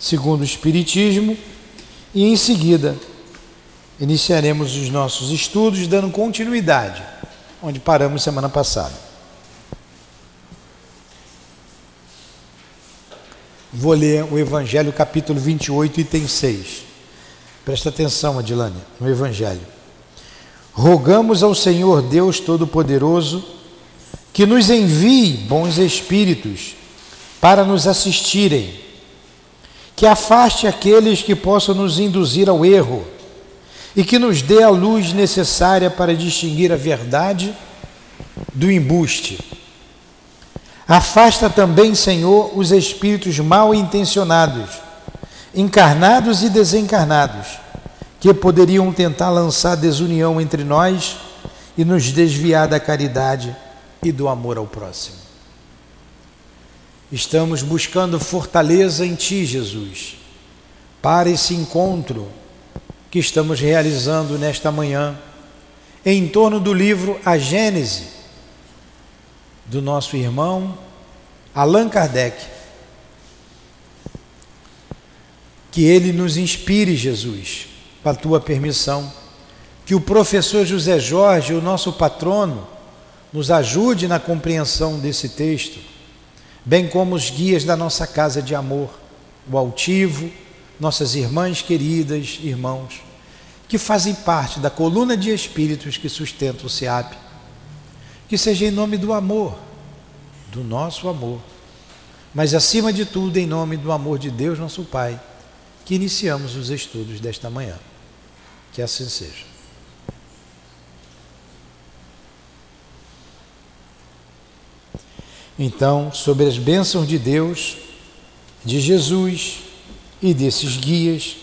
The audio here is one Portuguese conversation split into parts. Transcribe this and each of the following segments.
segundo o Espiritismo, e em seguida iniciaremos os nossos estudos dando continuidade, onde paramos semana passada. Vou ler o Evangelho capítulo 28, item 6. Presta atenção, Adilane, no Evangelho. Rogamos ao Senhor Deus Todo-Poderoso que nos envie bons espíritos para nos assistirem, que afaste aqueles que possam nos induzir ao erro e que nos dê a luz necessária para distinguir a verdade do embuste. Afasta também, Senhor, os espíritos mal intencionados, encarnados e desencarnados, que poderiam tentar lançar desunião entre nós e nos desviar da caridade e do amor ao próximo. Estamos buscando fortaleza em Ti, Jesus, para esse encontro que estamos realizando nesta manhã, em torno do livro A Gênese, do nosso irmão Allan Kardec. Que ele nos inspire, Jesus, com a tua permissão. Que o professor José Jorge, o nosso patrono, nos ajude na compreensão desse texto, bem como os guias da nossa casa de amor, o altivo, nossas irmãs queridas, irmãos, que fazem parte da coluna de espíritos que sustenta o SEAP. Que seja em nome do amor, do nosso amor, mas acima de tudo em nome do amor de Deus, nosso Pai, que iniciamos os estudos desta manhã. Que assim seja. Então, sobre as bênçãos de Deus, de Jesus, e desses guias,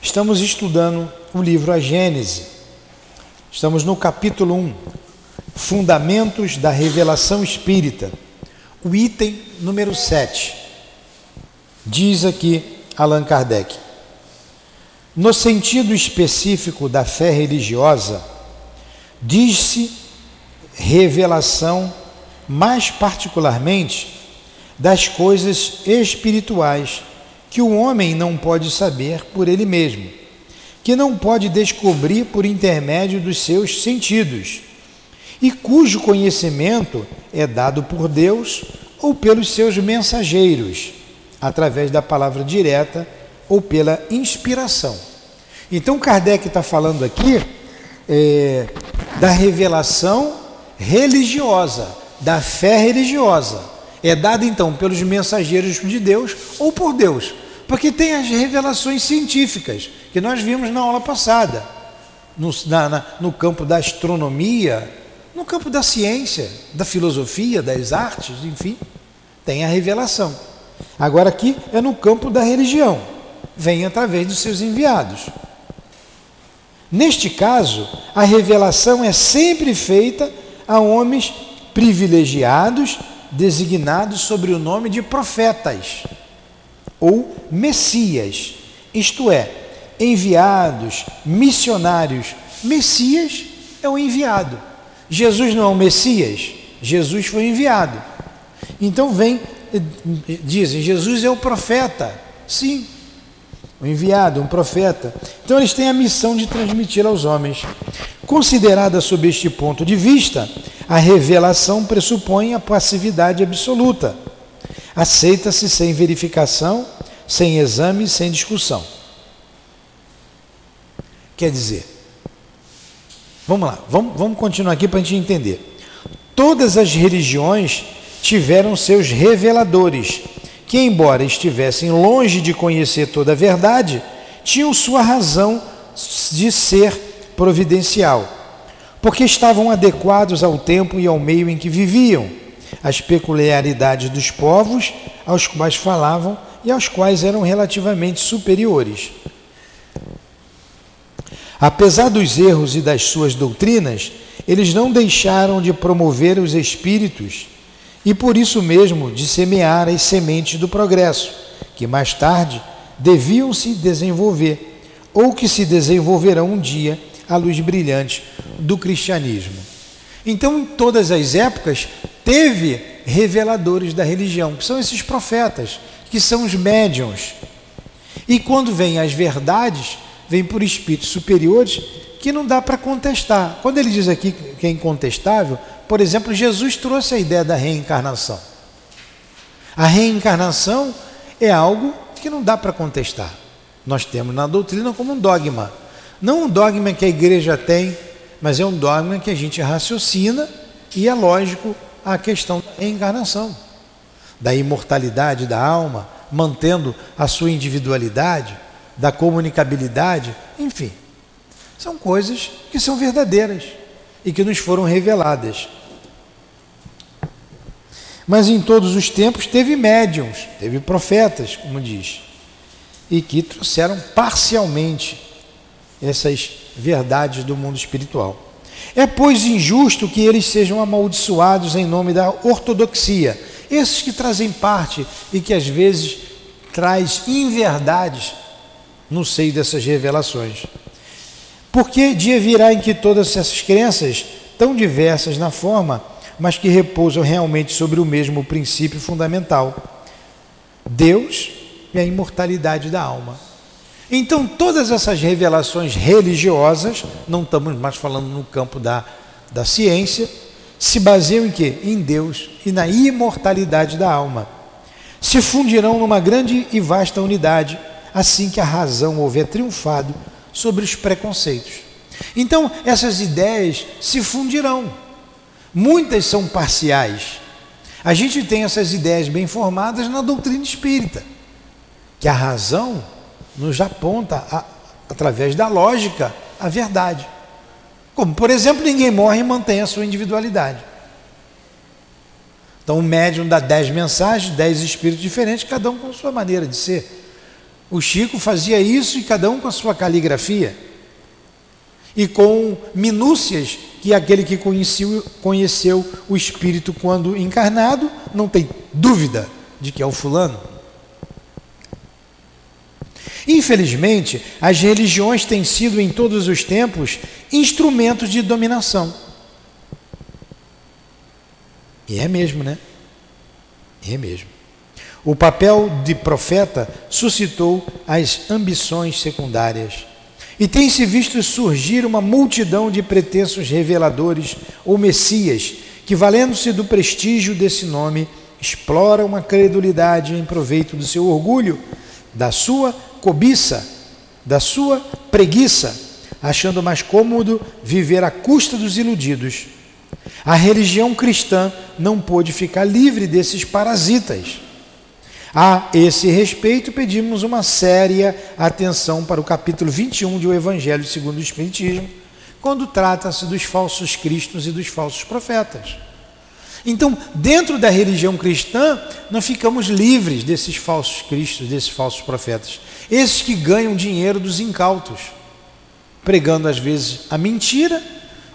estamos estudando o livro A Gênese. Estamos no capítulo 1, Fundamentos da Revelação Espírita, o item número 7. Diz aqui Allan Kardec: No sentido específico da fé religiosa, diz-se revelação, mais particularmente, das coisas espirituais que o homem não pode saber por ele mesmo, que não pode descobrir por intermédio dos seus sentidos, e cujo conhecimento é dado por Deus ou pelos seus mensageiros, através da palavra direta ou pela inspiração. Então Kardec está falando aqui é, da revelação religiosa, da fé religiosa. É dada então pelos mensageiros de Deus ou por Deus. Porque tem as revelações científicas, que nós vimos na aula passada, no, na, na, no campo da astronomia, no campo da ciência, da filosofia, das artes, enfim, tem a revelação. Agora aqui é no campo da religião, vem através dos seus enviados. Neste caso, a revelação é sempre feita a homens privilegiados, designados sobre o nome de profetas ou Messias, isto é, enviados, missionários. Messias é o enviado. Jesus não é o Messias, Jesus foi enviado. Então vem, dizem, Jesus é o profeta. Sim, o enviado, um profeta. Então eles têm a missão de transmitir aos homens. Considerada sob este ponto de vista, a revelação pressupõe a passividade absoluta aceita-se sem verificação, sem exame, sem discussão. Quer dizer, vamos lá, vamos, vamos continuar aqui para a gente entender. Todas as religiões tiveram seus reveladores, que, embora estivessem longe de conhecer toda a verdade, tinham sua razão de ser providencial, porque estavam adequados ao tempo e ao meio em que viviam as peculiaridades dos povos aos quais falavam e aos quais eram relativamente superiores. Apesar dos erros e das suas doutrinas, eles não deixaram de promover os espíritos e por isso mesmo de semear as sementes do progresso, que mais tarde deviam se desenvolver ou que se desenvolverão um dia à luz brilhante do cristianismo. Então, em todas as épocas, teve reveladores da religião, que são esses profetas, que são os médiums, E quando vem as verdades, vem por espíritos superiores que não dá para contestar. Quando ele diz aqui que é incontestável, por exemplo, Jesus trouxe a ideia da reencarnação. A reencarnação é algo que não dá para contestar. Nós temos na doutrina como um dogma. Não um dogma que a igreja tem, mas é um dogma que a gente raciocina e é lógico a questão da reencarnação, da imortalidade da alma, mantendo a sua individualidade, da comunicabilidade, enfim. São coisas que são verdadeiras e que nos foram reveladas. Mas em todos os tempos teve médiums, teve profetas, como diz, e que trouxeram parcialmente essas verdades do mundo espiritual. É, pois, injusto que eles sejam amaldiçoados em nome da ortodoxia, esses que trazem parte e que às vezes traz inverdades no seio dessas revelações. Porque dia virá em que todas essas crenças, tão diversas na forma, mas que repousam realmente sobre o mesmo princípio fundamental: Deus e a imortalidade da alma. Então, todas essas revelações religiosas, não estamos mais falando no campo da, da ciência, se baseiam em quê? Em Deus e na imortalidade da alma. Se fundirão numa grande e vasta unidade, assim que a razão houver triunfado sobre os preconceitos. Então, essas ideias se fundirão. Muitas são parciais. A gente tem essas ideias bem formadas na doutrina espírita, que a razão nos aponta, a, através da lógica, a verdade. Como, por exemplo, ninguém morre e mantém a sua individualidade. Então, o médium dá dez mensagens, dez espíritos diferentes, cada um com a sua maneira de ser. O Chico fazia isso e cada um com a sua caligrafia e com minúcias que aquele que conheceu, conheceu o espírito quando encarnado não tem dúvida de que é o fulano. Infelizmente, as religiões têm sido em todos os tempos instrumentos de dominação. E é mesmo, né? É mesmo. O papel de profeta suscitou as ambições secundárias. E tem-se visto surgir uma multidão de pretensos reveladores ou messias que, valendo-se do prestígio desse nome, exploram a credulidade em proveito do seu orgulho, da sua cobiça, da sua preguiça, achando mais cômodo viver à custa dos iludidos. A religião cristã não pôde ficar livre desses parasitas a esse respeito, pedimos uma séria atenção para o capítulo 21 de O Evangelho segundo o Espiritismo, quando trata-se dos falsos cristos e dos falsos profetas. Então, dentro da religião cristã, nós ficamos livres desses falsos cristos, desses falsos profetas. Esses que ganham dinheiro dos incautos, pregando às vezes a mentira,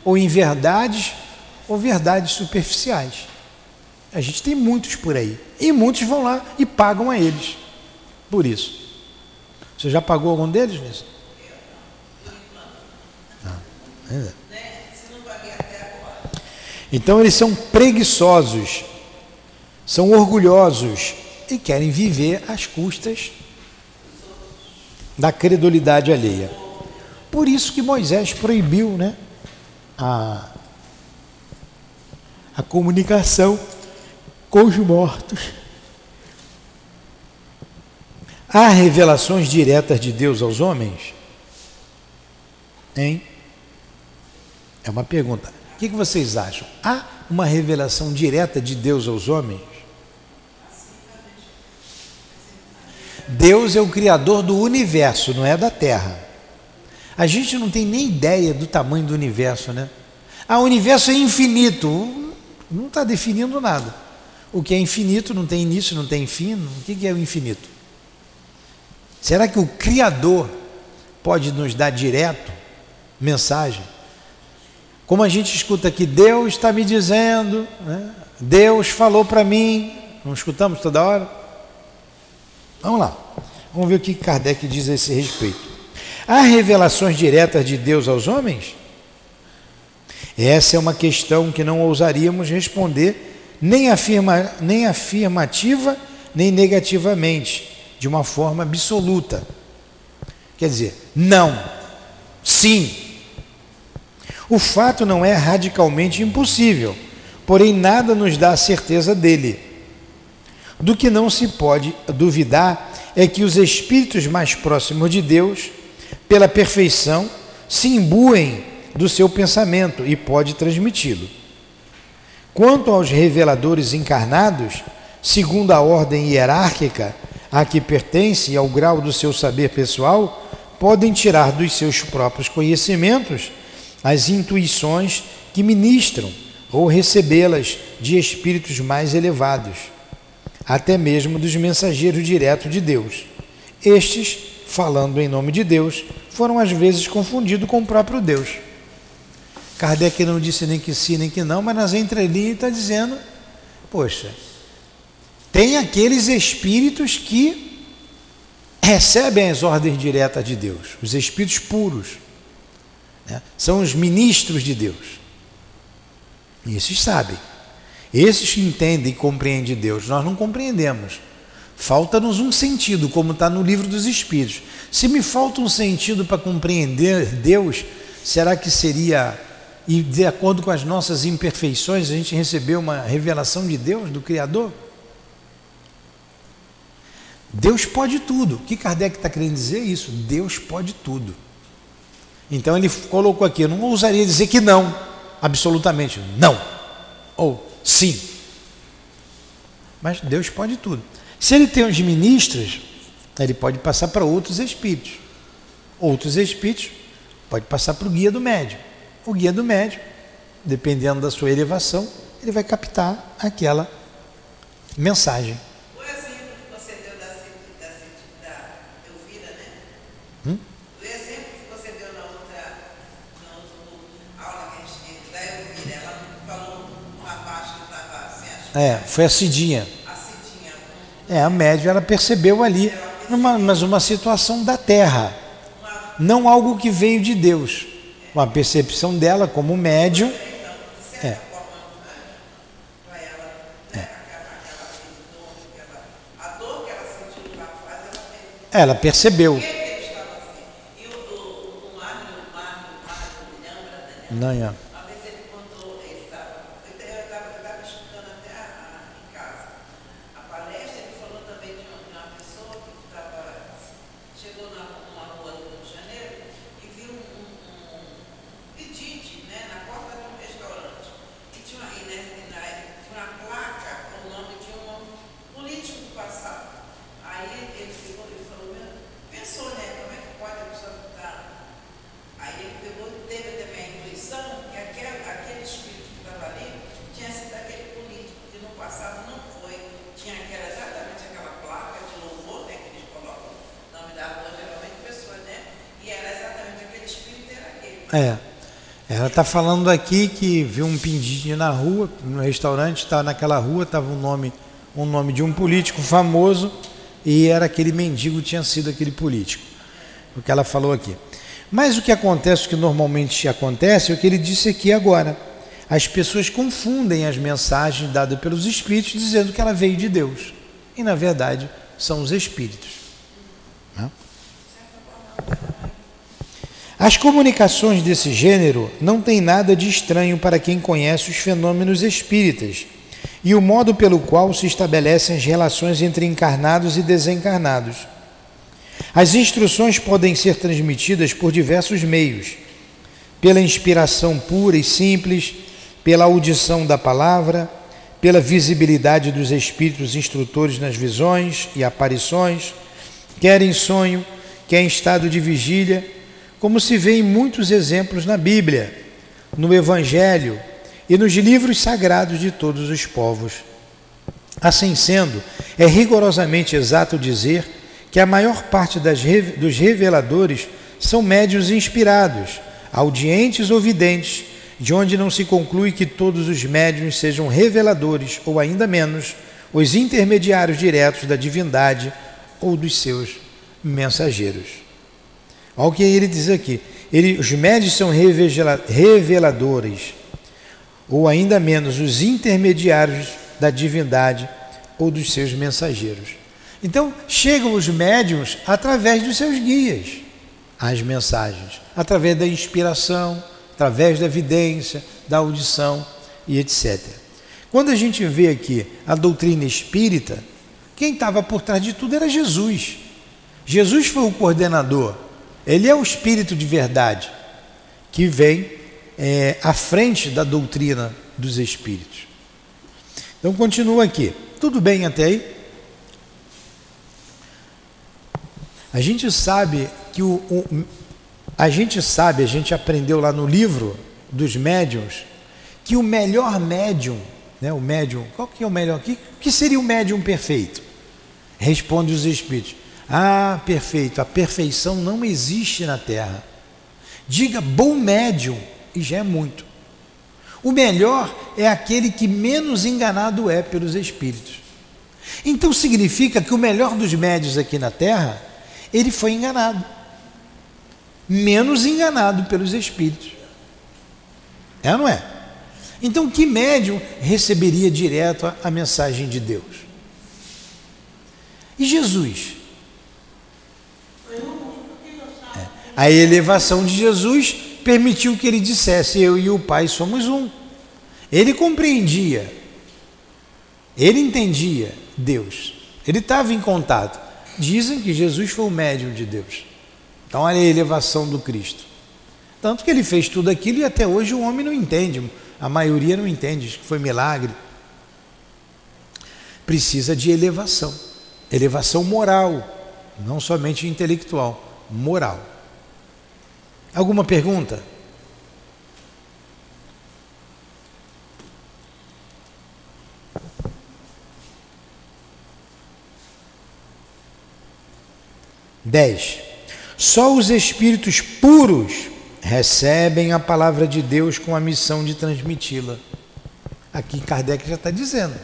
ou inverdades, ou verdades superficiais. A gente tem muitos por aí. E muitos vão lá e pagam a eles. Por isso. Você já pagou algum deles nisso? Não. Então eles são preguiçosos, são orgulhosos e querem viver às custas da credulidade alheia. Por isso que Moisés proibiu né, a, a comunicação com os mortos. Há revelações diretas de Deus aos homens? Hein? É uma pergunta. O que vocês acham? Há uma revelação direta de Deus aos homens? Deus é o criador do universo, não é da Terra. A gente não tem nem ideia do tamanho do universo, né? Ah, o universo é infinito. Não está definindo nada. O que é infinito não tem início, não tem fim. O que é o infinito? Será que o Criador pode nos dar direto mensagem? Como a gente escuta aqui, Deus está me dizendo, né? Deus falou para mim, não escutamos toda hora? Vamos lá, vamos ver o que Kardec diz a esse respeito. Há revelações diretas de Deus aos homens? Essa é uma questão que não ousaríamos responder nem, afirma, nem afirmativa, nem negativamente, de uma forma absoluta. Quer dizer, não, sim. O fato não é radicalmente impossível, porém nada nos dá a certeza dele. Do que não se pode duvidar é que os espíritos mais próximos de Deus, pela perfeição, se imbuem do seu pensamento e pode transmiti-lo. Quanto aos reveladores encarnados, segundo a ordem hierárquica a que pertence e ao grau do seu saber pessoal, podem tirar dos seus próprios conhecimentos as intuições que ministram ou recebê-las de espíritos mais elevados, até mesmo dos mensageiros diretos de Deus. Estes, falando em nome de Deus, foram às vezes confundidos com o próprio Deus. Kardec não disse nem que sim nem que não, mas nas entrelinhas está dizendo: poxa, tem aqueles espíritos que recebem as ordens diretas de Deus, os espíritos puros. Né? São os ministros de Deus. E esses sabem. Esses que entendem e compreendem Deus. Nós não compreendemos. Falta-nos um sentido, como está no livro dos Espíritos. Se me falta um sentido para compreender Deus, será que seria, e de acordo com as nossas imperfeições, a gente recebeu uma revelação de Deus, do Criador? Deus pode tudo. O que Kardec está querendo dizer é isso? Deus pode tudo. Então ele colocou aqui, eu não ousaria dizer que não, absolutamente não, ou sim. Mas Deus pode tudo. Se ele tem os ministros, ele pode passar para outros espíritos. Outros espíritos pode passar para o guia do médium. O guia do médium, dependendo da sua elevação, ele vai captar aquela mensagem. É, foi a Cidinha. A Cidinha. É, a médium ela percebeu ali, numa, mas uma situação da terra, não algo que veio de Deus. Uma percepção dela como médium. É. é. Ela percebeu. Não, é. É. Ela está falando aqui que viu um pindinho na rua, no restaurante, está naquela rua, estava um nome, um nome de um político famoso e era aquele mendigo, tinha sido aquele político. O que ela falou aqui. Mas o que acontece, o que normalmente acontece, é o que ele disse aqui agora. As pessoas confundem as mensagens dadas pelos espíritos dizendo que ela veio de Deus. E na verdade são os espíritos. Não? Né? As comunicações desse gênero não têm nada de estranho para quem conhece os fenômenos espíritas e o modo pelo qual se estabelecem as relações entre encarnados e desencarnados. As instruções podem ser transmitidas por diversos meios: pela inspiração pura e simples, pela audição da palavra, pela visibilidade dos espíritos instrutores nas visões e aparições, quer em sonho, quer em estado de vigília como se vê em muitos exemplos na Bíblia, no Evangelho e nos livros sagrados de todos os povos. Assim sendo, é rigorosamente exato dizer que a maior parte das, dos reveladores são médios inspirados, audientes ou videntes, de onde não se conclui que todos os médios sejam reveladores, ou ainda menos, os intermediários diretos da divindade ou dos seus mensageiros. Olha o que ele diz aqui. Ele, os médios são reveladores, ou ainda menos, os intermediários da divindade ou dos seus mensageiros. Então, chegam os médiums através dos seus guias. as mensagens, através da inspiração, através da evidência, da audição e etc. Quando a gente vê aqui a doutrina espírita, quem estava por trás de tudo era Jesus. Jesus foi o coordenador, ele é o Espírito de verdade que vem é, à frente da doutrina dos Espíritos. Então continua aqui. Tudo bem até aí? A gente sabe que o, o, a gente sabe, a gente aprendeu lá no livro dos médiums, que o melhor médium, né, o médium, qual que é o melhor? O que, que seria o médium perfeito? Responde os espíritos. Ah, perfeito, a perfeição não existe na Terra. Diga bom médium e já é muito. O melhor é aquele que menos enganado é pelos espíritos. Então significa que o melhor dos médios aqui na Terra, ele foi enganado. Menos enganado pelos espíritos. É ou não é? Então que médium receberia direto a, a mensagem de Deus? E Jesus? A elevação de Jesus permitiu que ele dissesse: Eu e o Pai somos um. Ele compreendia, ele entendia Deus, ele estava em contato. Dizem que Jesus foi o médium de Deus. Então, olha a elevação do Cristo. Tanto que ele fez tudo aquilo e até hoje o homem não entende, a maioria não entende, que foi milagre. Precisa de elevação, elevação moral, não somente intelectual, moral. Alguma pergunta? Dez. Só os espíritos puros recebem a palavra de Deus com a missão de transmiti-la. Aqui Kardec já está dizendo.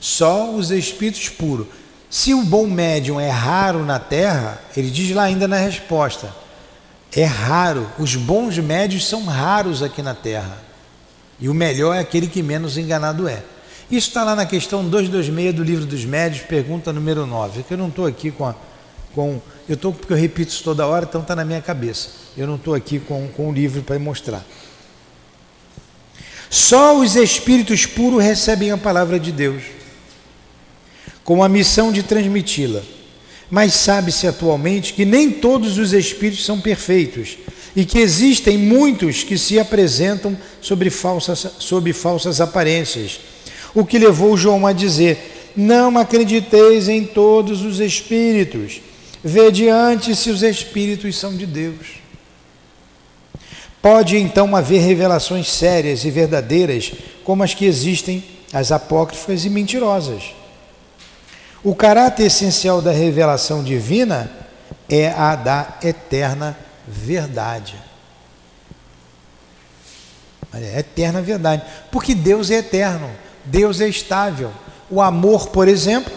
Só os espíritos puros. Se o bom médium é raro na Terra, ele diz lá ainda na resposta: é raro, os bons médios são raros aqui na Terra. E o melhor é aquele que menos enganado é. Isso está lá na questão 226 do livro dos médios, pergunta número 9, que eu não estou aqui com a, com. Eu estou porque eu repito isso toda hora, então está na minha cabeça. Eu não estou aqui com, com o livro para mostrar. Só os espíritos puros recebem a palavra de Deus, com a missão de transmiti-la mas sabe-se atualmente que nem todos os espíritos são perfeitos e que existem muitos que se apresentam sobre falsas, sob falsas aparências. O que levou João a dizer: Não acrediteis em todos os espíritos, vede antes se os espíritos são de Deus. Pode então haver revelações sérias e verdadeiras, como as que existem, as apócrifas e mentirosas. O caráter essencial da revelação divina é a da eterna verdade. É eterna verdade. Porque Deus é eterno, Deus é estável. O amor, por exemplo,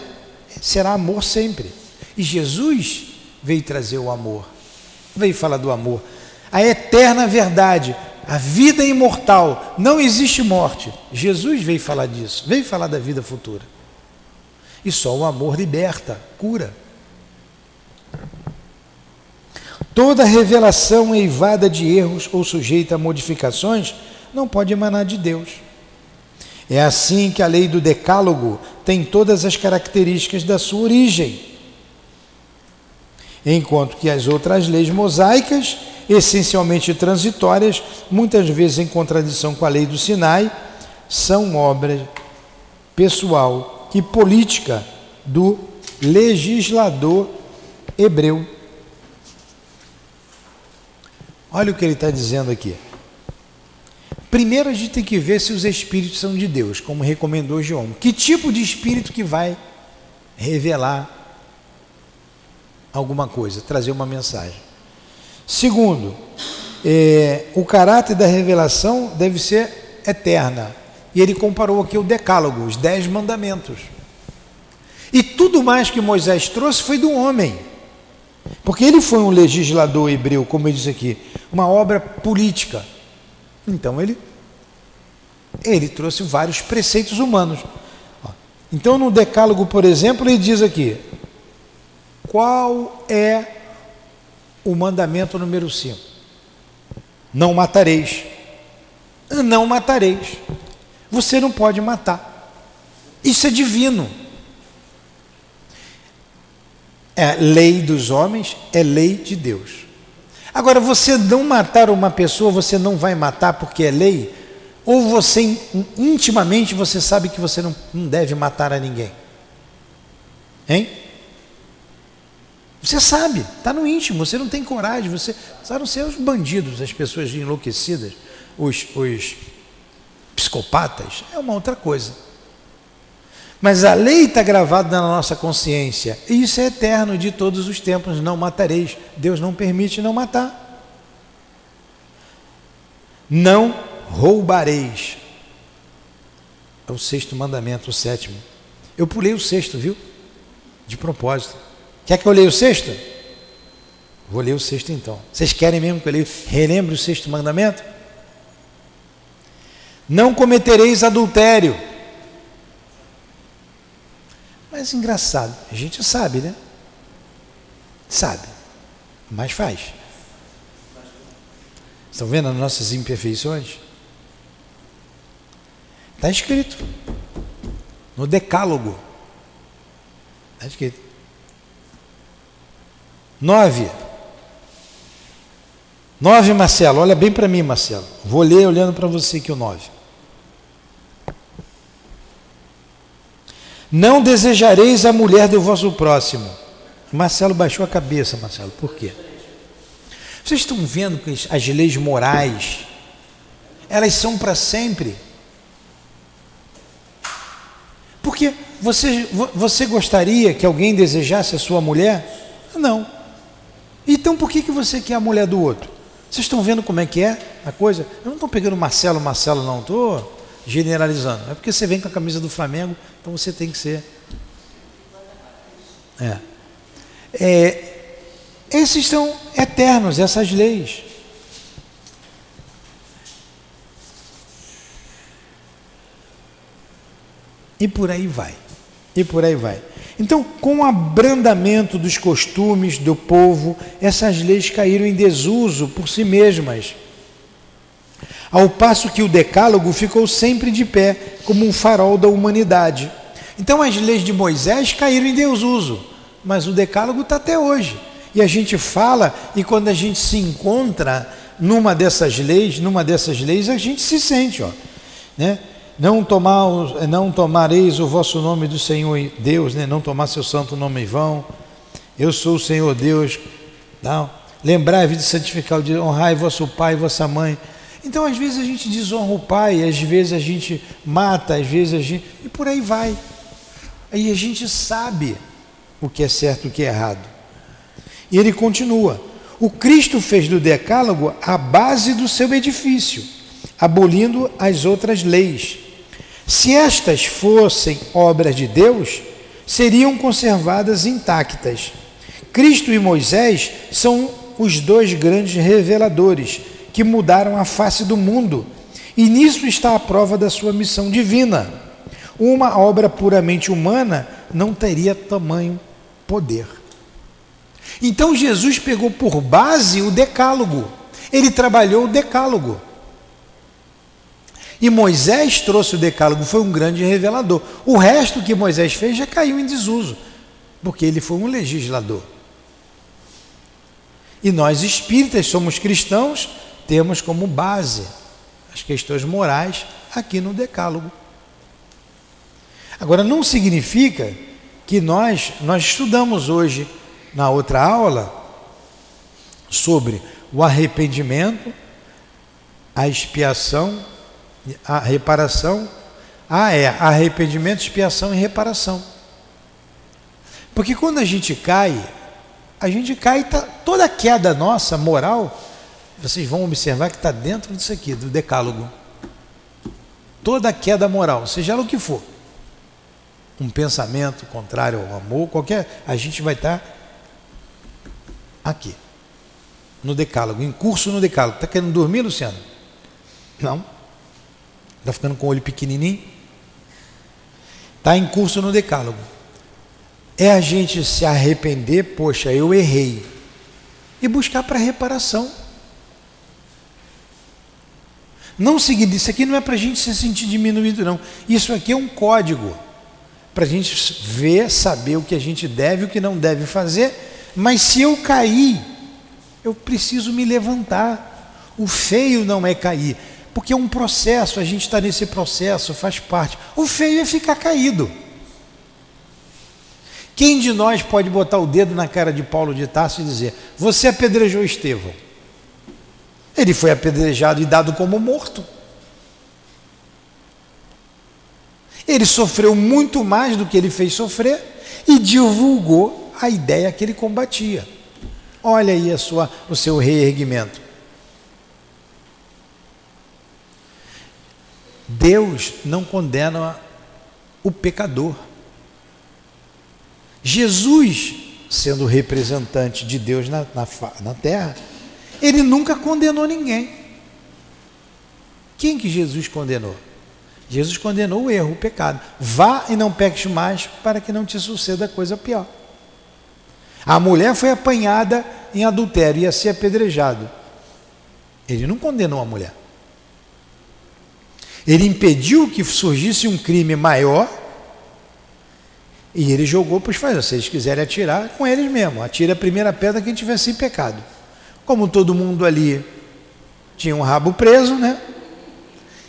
será amor sempre. E Jesus veio trazer o amor, veio falar do amor. A eterna verdade, a vida imortal, não existe morte. Jesus veio falar disso, veio falar da vida futura. E só o amor liberta, cura. Toda revelação eivada de erros ou sujeita a modificações não pode emanar de Deus. É assim que a lei do Decálogo tem todas as características da sua origem. Enquanto que as outras leis mosaicas, essencialmente transitórias, muitas vezes em contradição com a lei do Sinai, são obra pessoal e política do legislador hebreu. Olha o que ele está dizendo aqui. Primeiro a gente tem que ver se os espíritos são de Deus, como recomendou João. Que tipo de espírito que vai revelar alguma coisa, trazer uma mensagem. Segundo, é, o caráter da revelação deve ser eterna, e ele comparou aqui o Decálogo, os Dez Mandamentos. E tudo mais que Moisés trouxe foi do homem. Porque ele foi um legislador hebreu, como eu disse aqui, uma obra política. Então ele, ele trouxe vários preceitos humanos. Então no Decálogo, por exemplo, ele diz aqui: qual é o mandamento número 5. Não matareis. Não matareis. Você não pode matar. Isso é divino. É lei dos homens, é lei de Deus. Agora, você não matar uma pessoa, você não vai matar porque é lei, ou você intimamente você sabe que você não, não deve matar a ninguém. Hein? Você sabe, está no íntimo, você não tem coragem, você a não ser os bandidos, as pessoas enlouquecidas, os, os psicopatas, é uma outra coisa. Mas a lei está gravada na nossa consciência, e isso é eterno de todos os tempos: não matareis. Deus não permite não matar. Não roubareis. É o sexto mandamento, o sétimo. Eu pulei o sexto, viu? De propósito. Quer que eu leia o sexto? Vou ler o sexto então. Vocês querem mesmo que eu leia? Relembre o sexto mandamento? Não cometereis adultério. Mas engraçado, a gente sabe, né? Sabe, mas faz. Estão vendo as nossas imperfeições? Está escrito no Decálogo. Está escrito. Nove. Nove, Marcelo. Olha bem para mim, Marcelo. Vou ler olhando para você aqui o nove. Não desejareis a mulher do vosso próximo. Marcelo baixou a cabeça, Marcelo. Por quê? Vocês estão vendo que as leis morais, elas são para sempre. Porque você, você gostaria que alguém desejasse a sua mulher? Não. Então por que, que você quer a mulher do outro? Vocês estão vendo como é que é a coisa? Eu não estou pegando Marcelo, Marcelo, não, estou generalizando. É porque você vem com a camisa do Flamengo, então você tem que ser. É. é esses são eternos, essas leis. E por aí vai. E por aí vai. Então, com o abrandamento dos costumes do povo, essas leis caíram em desuso por si mesmas. Ao passo que o Decálogo ficou sempre de pé, como um farol da humanidade. Então, as leis de Moisés caíram em desuso, mas o Decálogo está até hoje. E a gente fala, e quando a gente se encontra numa dessas leis, numa dessas leis, a gente se sente, ó, né? Não, tomar, não tomareis o vosso nome do Senhor Deus, né? não tomar seu santo nome em vão. Eu sou o Senhor Deus. Não. Lembrai-vos de santificar, de honrar vosso pai e vossa mãe. Então, às vezes a gente desonra o pai, às vezes a gente mata, às vezes a gente. E por aí vai. Aí a gente sabe o que é certo e o que é errado. E ele continua: O Cristo fez do Decálogo a base do seu edifício, abolindo as outras leis se estas fossem obras de Deus, seriam conservadas intactas. Cristo e Moisés são os dois grandes reveladores que mudaram a face do mundo, e nisso está a prova da sua missão divina. Uma obra puramente humana não teria tamanho poder. Então Jesus pegou por base o Decálogo. Ele trabalhou o Decálogo. E Moisés trouxe o decálogo, foi um grande revelador. O resto que Moisés fez já caiu em desuso, porque ele foi um legislador. E nós espíritas somos cristãos, temos como base as questões morais aqui no decálogo. Agora não significa que nós nós estudamos hoje na outra aula sobre o arrependimento, a expiação a reparação. Ah, é, arrependimento, expiação e reparação. Porque quando a gente cai, a gente cai, tá, toda a queda nossa moral, vocês vão observar que está dentro disso aqui, do decálogo. Toda queda moral, seja ela o que for. Um pensamento contrário ao amor, qualquer, a gente vai estar tá aqui, no decálogo, em curso no decálogo. Está querendo dormir, Luciano? Não. Está ficando com o olho pequenininho? Está em curso no decálogo. É a gente se arrepender, poxa, eu errei. e buscar para reparação. Não seguir, isso aqui não é para a gente se sentir diminuído, não. Isso aqui é um código para a gente ver, saber o que a gente deve e o que não deve fazer. Mas se eu cair, eu preciso me levantar. O feio não é cair, porque é um processo, a gente está nesse processo, faz parte. O feio é ficar caído. Quem de nós pode botar o dedo na cara de Paulo de Tarso e dizer: Você apedrejou Estevão? Ele foi apedrejado e dado como morto. Ele sofreu muito mais do que ele fez sofrer e divulgou a ideia que ele combatia. Olha aí a sua, o seu reerguimento. Deus não condena o pecador. Jesus, sendo representante de Deus na, na, na terra, ele nunca condenou ninguém. Quem que Jesus condenou? Jesus condenou o erro, o pecado. Vá e não peques mais para que não te suceda coisa pior. A mulher foi apanhada em adultério, ia ser apedrejado. Ele não condenou a mulher. Ele impediu que surgisse um crime maior e ele jogou para os fazendeiros. Se eles quiserem atirar, com eles mesmo. Atira a primeira pedra quem tiver sem pecado. Como todo mundo ali tinha um rabo preso, né?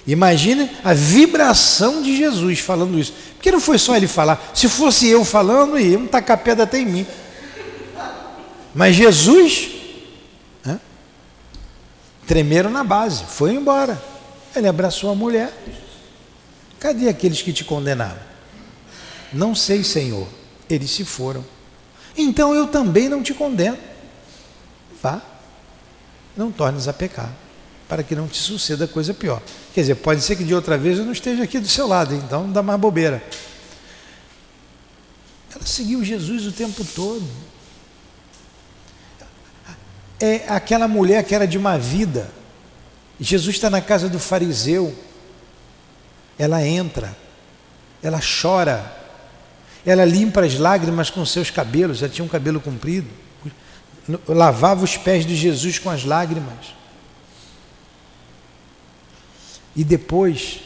Imagine a vibração de Jesus falando isso. Porque não foi só ele falar. Se fosse eu falando, ia tacar pedra até em mim. Mas Jesus, né, tremeram na base, foi embora. Ele abraçou a mulher. Cadê aqueles que te condenaram? Não sei, Senhor. Eles se foram. Então eu também não te condeno. Vá. Não tornes a pecar, para que não te suceda coisa pior. Quer dizer, pode ser que de outra vez eu não esteja aqui do seu lado, então não dá mais bobeira. Ela seguiu Jesus o tempo todo é aquela mulher que era de uma vida. Jesus está na casa do fariseu. Ela entra, ela chora, ela limpa as lágrimas com seus cabelos, já tinha um cabelo comprido, lavava os pés de Jesus com as lágrimas. E depois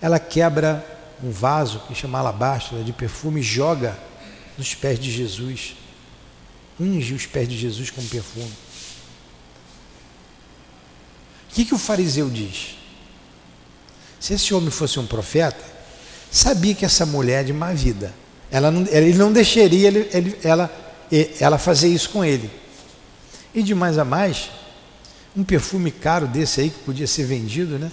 ela quebra um vaso que chama alabastro de perfume e joga nos pés de Jesus. Unge os pés de Jesus com perfume. O que, que o fariseu diz? Se esse homem fosse um profeta, sabia que essa mulher é de má vida. Ela não, ele não deixaria ele, ela, ela fazer isso com ele. E de mais a mais, um perfume caro desse aí que podia ser vendido, né?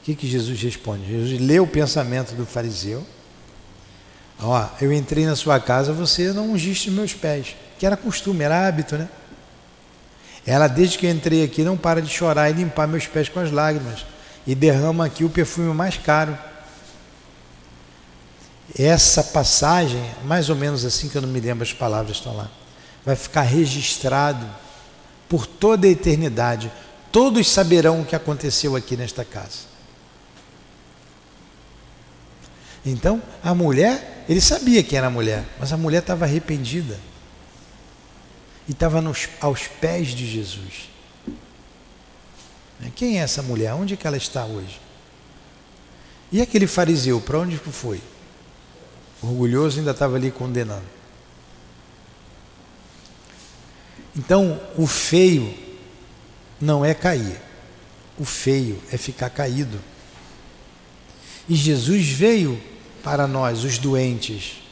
O que, que Jesus responde? Jesus lê o pensamento do fariseu. Ó, eu entrei na sua casa, você não ungiste meus pés. Que era costume, era hábito, né? Ela, desde que entrei aqui, não para de chorar e limpar meus pés com as lágrimas. E derrama aqui o perfume mais caro. Essa passagem, mais ou menos assim, que eu não me lembro as palavras estão lá, vai ficar registrado por toda a eternidade. Todos saberão o que aconteceu aqui nesta casa. Então, a mulher, ele sabia que era a mulher, mas a mulher estava arrependida e estava aos pés de Jesus. Quem é essa mulher? Onde que ela está hoje? E aquele fariseu, para onde foi? Orgulhoso ainda estava ali condenando. Então, o feio não é cair. O feio é ficar caído. E Jesus veio para nós, os doentes,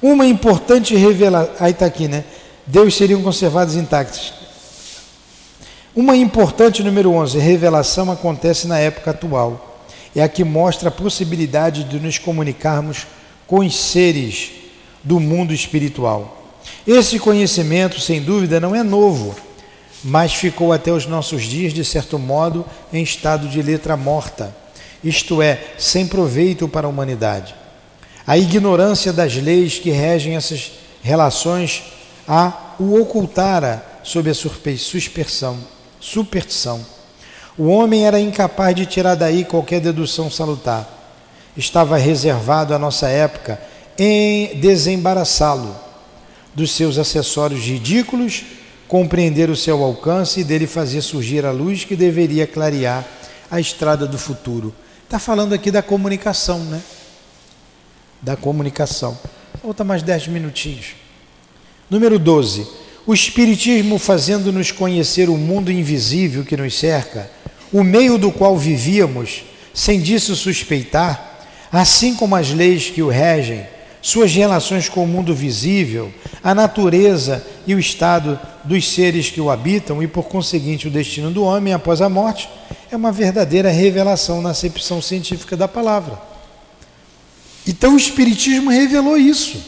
Uma importante revelação. Aí está aqui, né? Deus seriam conservados intactos. Uma importante, número 11, revelação acontece na época atual. É a que mostra a possibilidade de nos comunicarmos com os seres do mundo espiritual. Esse conhecimento, sem dúvida, não é novo, mas ficou até os nossos dias, de certo modo, em estado de letra morta, isto é, sem proveito para a humanidade. A ignorância das leis que regem essas relações a o ocultara sob a superstição. superstição. O homem era incapaz de tirar daí qualquer dedução salutar. Estava reservado à nossa época em desembaraçá-lo dos seus acessórios ridículos, compreender o seu alcance e dele fazer surgir a luz que deveria clarear a estrada do futuro. Está falando aqui da comunicação, né? Da comunicação. Falta mais dez minutinhos. Número 12. O Espiritismo fazendo-nos conhecer o mundo invisível que nos cerca, o meio do qual vivíamos, sem disso suspeitar, assim como as leis que o regem, suas relações com o mundo visível, a natureza e o estado dos seres que o habitam e, por conseguinte, o destino do homem após a morte, é uma verdadeira revelação na acepção científica da palavra. Então o Espiritismo revelou isso.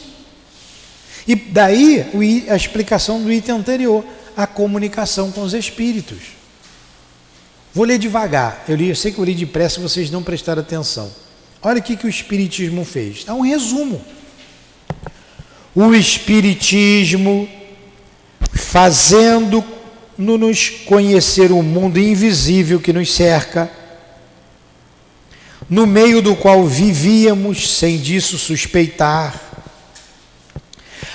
E daí a explicação do item anterior, a comunicação com os espíritos. Vou ler devagar. Eu, li, eu sei que eu li depressa, vocês não prestaram atenção. Olha o que, que o Espiritismo fez. Dá um resumo. O Espiritismo, fazendo-nos conhecer o mundo invisível que nos cerca, no meio do qual vivíamos sem disso suspeitar,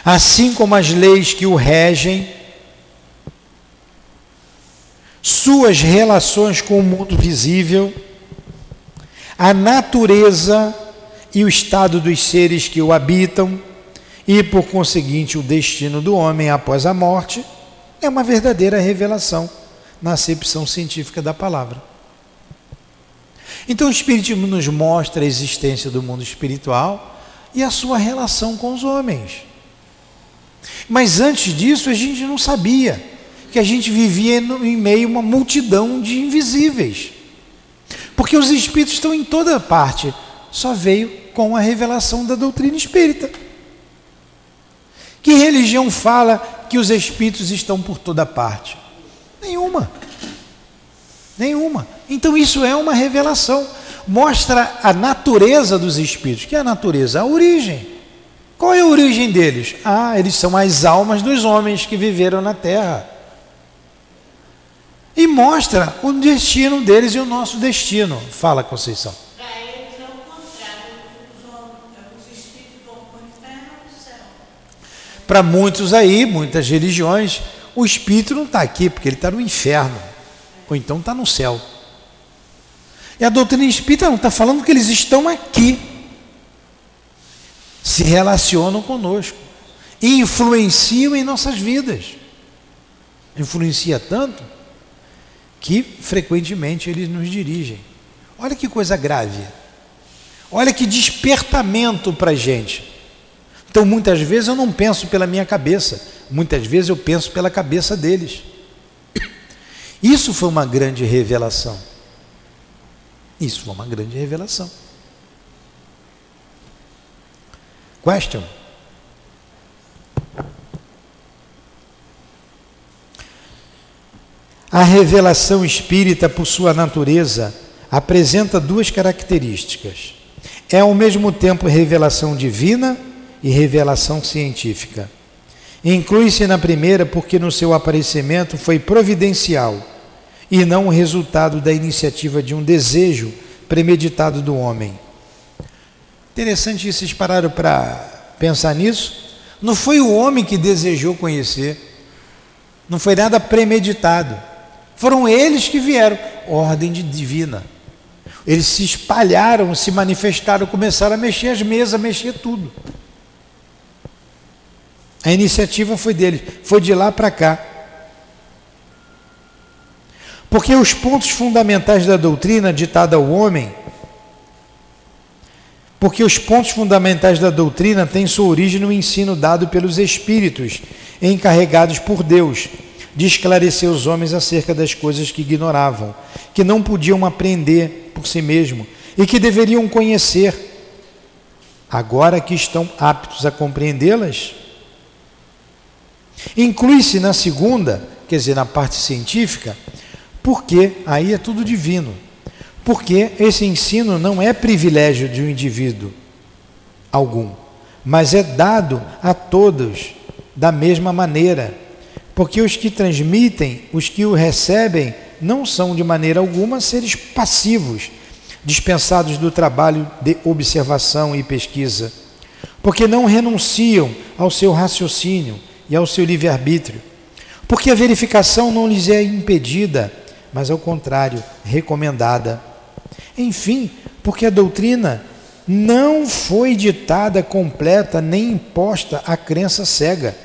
assim como as leis que o regem, suas relações com o mundo visível, a natureza e o estado dos seres que o habitam, e por conseguinte o destino do homem após a morte, é uma verdadeira revelação na acepção científica da palavra. Então o Espiritismo nos mostra a existência do mundo espiritual e a sua relação com os homens. Mas antes disso a gente não sabia que a gente vivia em meio a uma multidão de invisíveis. Porque os espíritos estão em toda parte, só veio com a revelação da doutrina espírita. Que religião fala que os espíritos estão por toda parte? Nenhuma. Nenhuma. Então isso é uma revelação. Mostra a natureza dos espíritos. Que é a natureza? A origem. Qual é a origem deles? Ah, eles são as almas dos homens que viveram na terra e mostra o destino deles e o nosso destino. Fala, Conceição. Para eles é o contrário, os espíritos vão para o inferno ou céu. Para muitos aí, muitas religiões, o espírito não está aqui, porque ele está no inferno, ou então está no céu. E a doutrina espírita não está falando que eles estão aqui, se relacionam conosco e influenciam em nossas vidas. Influencia tanto que frequentemente eles nos dirigem. Olha que coisa grave. Olha que despertamento para a gente. Então, muitas vezes eu não penso pela minha cabeça, muitas vezes eu penso pela cabeça deles. Isso foi uma grande revelação. Isso foi uma grande revelação. Question? A revelação espírita, por sua natureza, apresenta duas características. É ao mesmo tempo revelação divina e revelação científica. Inclui-se na primeira porque no seu aparecimento foi providencial e não o resultado da iniciativa de um desejo premeditado do homem. Interessante vocês pararam para pensar nisso? Não foi o homem que desejou conhecer, não foi nada premeditado. Foram eles que vieram, ordem divina. Eles se espalharam, se manifestaram, começaram a mexer as mesas, a mexer tudo. A iniciativa foi deles, foi de lá para cá. Porque os pontos fundamentais da doutrina ditada ao homem, porque os pontos fundamentais da doutrina têm sua origem no ensino dado pelos espíritos encarregados por Deus de esclarecer os homens acerca das coisas que ignoravam, que não podiam aprender por si mesmo e que deveriam conhecer, agora que estão aptos a compreendê-las. Inclui-se na segunda, quer dizer, na parte científica, porque aí é tudo divino. Porque esse ensino não é privilégio de um indivíduo algum, mas é dado a todos da mesma maneira porque os que transmitem, os que o recebem, não são de maneira alguma seres passivos, dispensados do trabalho de observação e pesquisa. porque não renunciam ao seu raciocínio e ao seu livre-arbítrio, porque a verificação não lhes é impedida, mas ao contrário, recomendada. Enfim, porque a doutrina não foi ditada completa nem imposta à crença cega,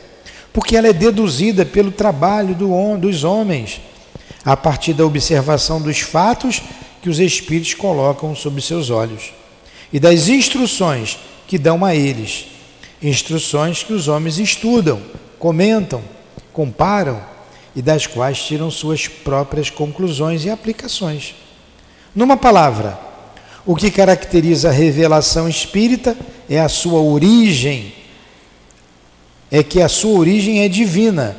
porque ela é deduzida pelo trabalho do, dos homens, a partir da observação dos fatos que os espíritos colocam sob seus olhos e das instruções que dão a eles, instruções que os homens estudam, comentam, comparam e das quais tiram suas próprias conclusões e aplicações. Numa palavra, o que caracteriza a revelação espírita é a sua origem, é que a sua origem é divina,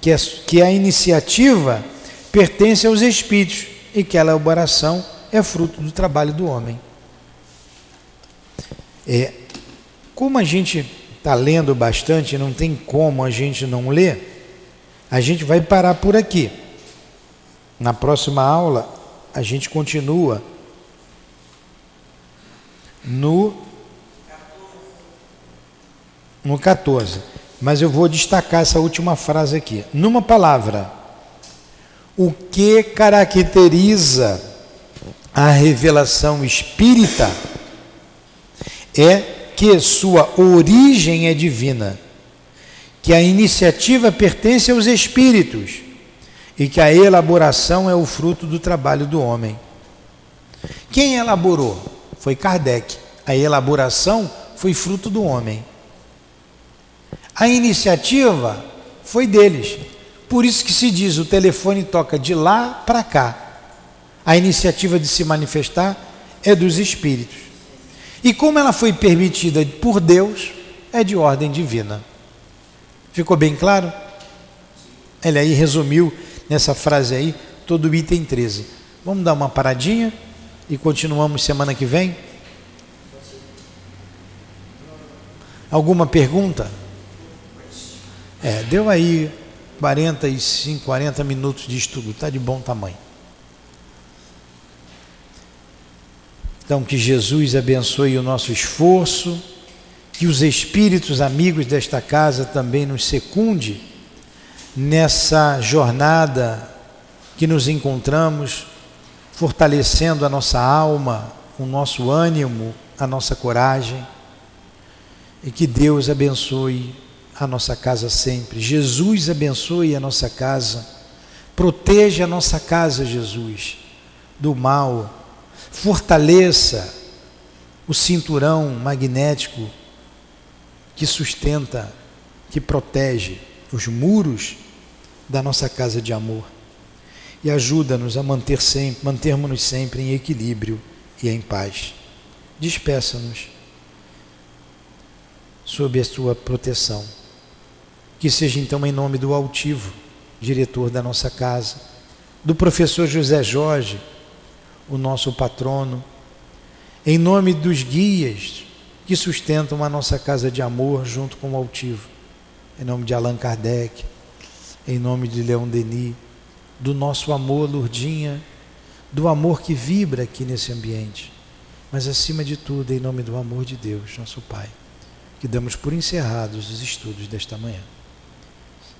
que, é, que a iniciativa pertence aos espíritos e que a elaboração é fruto do trabalho do homem. É, como a gente está lendo bastante, não tem como a gente não ler, a gente vai parar por aqui. Na próxima aula, a gente continua no, no 14. Mas eu vou destacar essa última frase aqui. Numa palavra, o que caracteriza a revelação espírita é que sua origem é divina, que a iniciativa pertence aos espíritos e que a elaboração é o fruto do trabalho do homem. Quem elaborou? Foi Kardec. A elaboração foi fruto do homem. A iniciativa foi deles. Por isso que se diz, o telefone toca de lá para cá. A iniciativa de se manifestar é dos espíritos. E como ela foi permitida por Deus, é de ordem divina. Ficou bem claro? Ele aí resumiu nessa frase aí todo o item 13. Vamos dar uma paradinha e continuamos semana que vem? Alguma pergunta? É, deu aí 45, 40 minutos de estudo, está de bom tamanho. Então, que Jesus abençoe o nosso esforço, que os espíritos amigos desta casa também nos secunde nessa jornada que nos encontramos, fortalecendo a nossa alma, o nosso ânimo, a nossa coragem, e que Deus abençoe a nossa casa sempre. Jesus abençoe a nossa casa. Proteja a nossa casa, Jesus, do mal. Fortaleça o cinturão magnético que sustenta, que protege os muros da nossa casa de amor. E ajuda-nos a manter sempre, mantermos-nos sempre em equilíbrio e em paz. Despeça-nos sob a sua proteção. Que seja então em nome do altivo, diretor da nossa casa, do professor José Jorge, o nosso patrono, em nome dos guias que sustentam a nossa casa de amor junto com o altivo, em nome de Allan Kardec, em nome de Leon Denis, do nosso amor, Lurdinha, do amor que vibra aqui nesse ambiente, mas acima de tudo, em nome do amor de Deus, nosso Pai, que damos por encerrados os estudos desta manhã.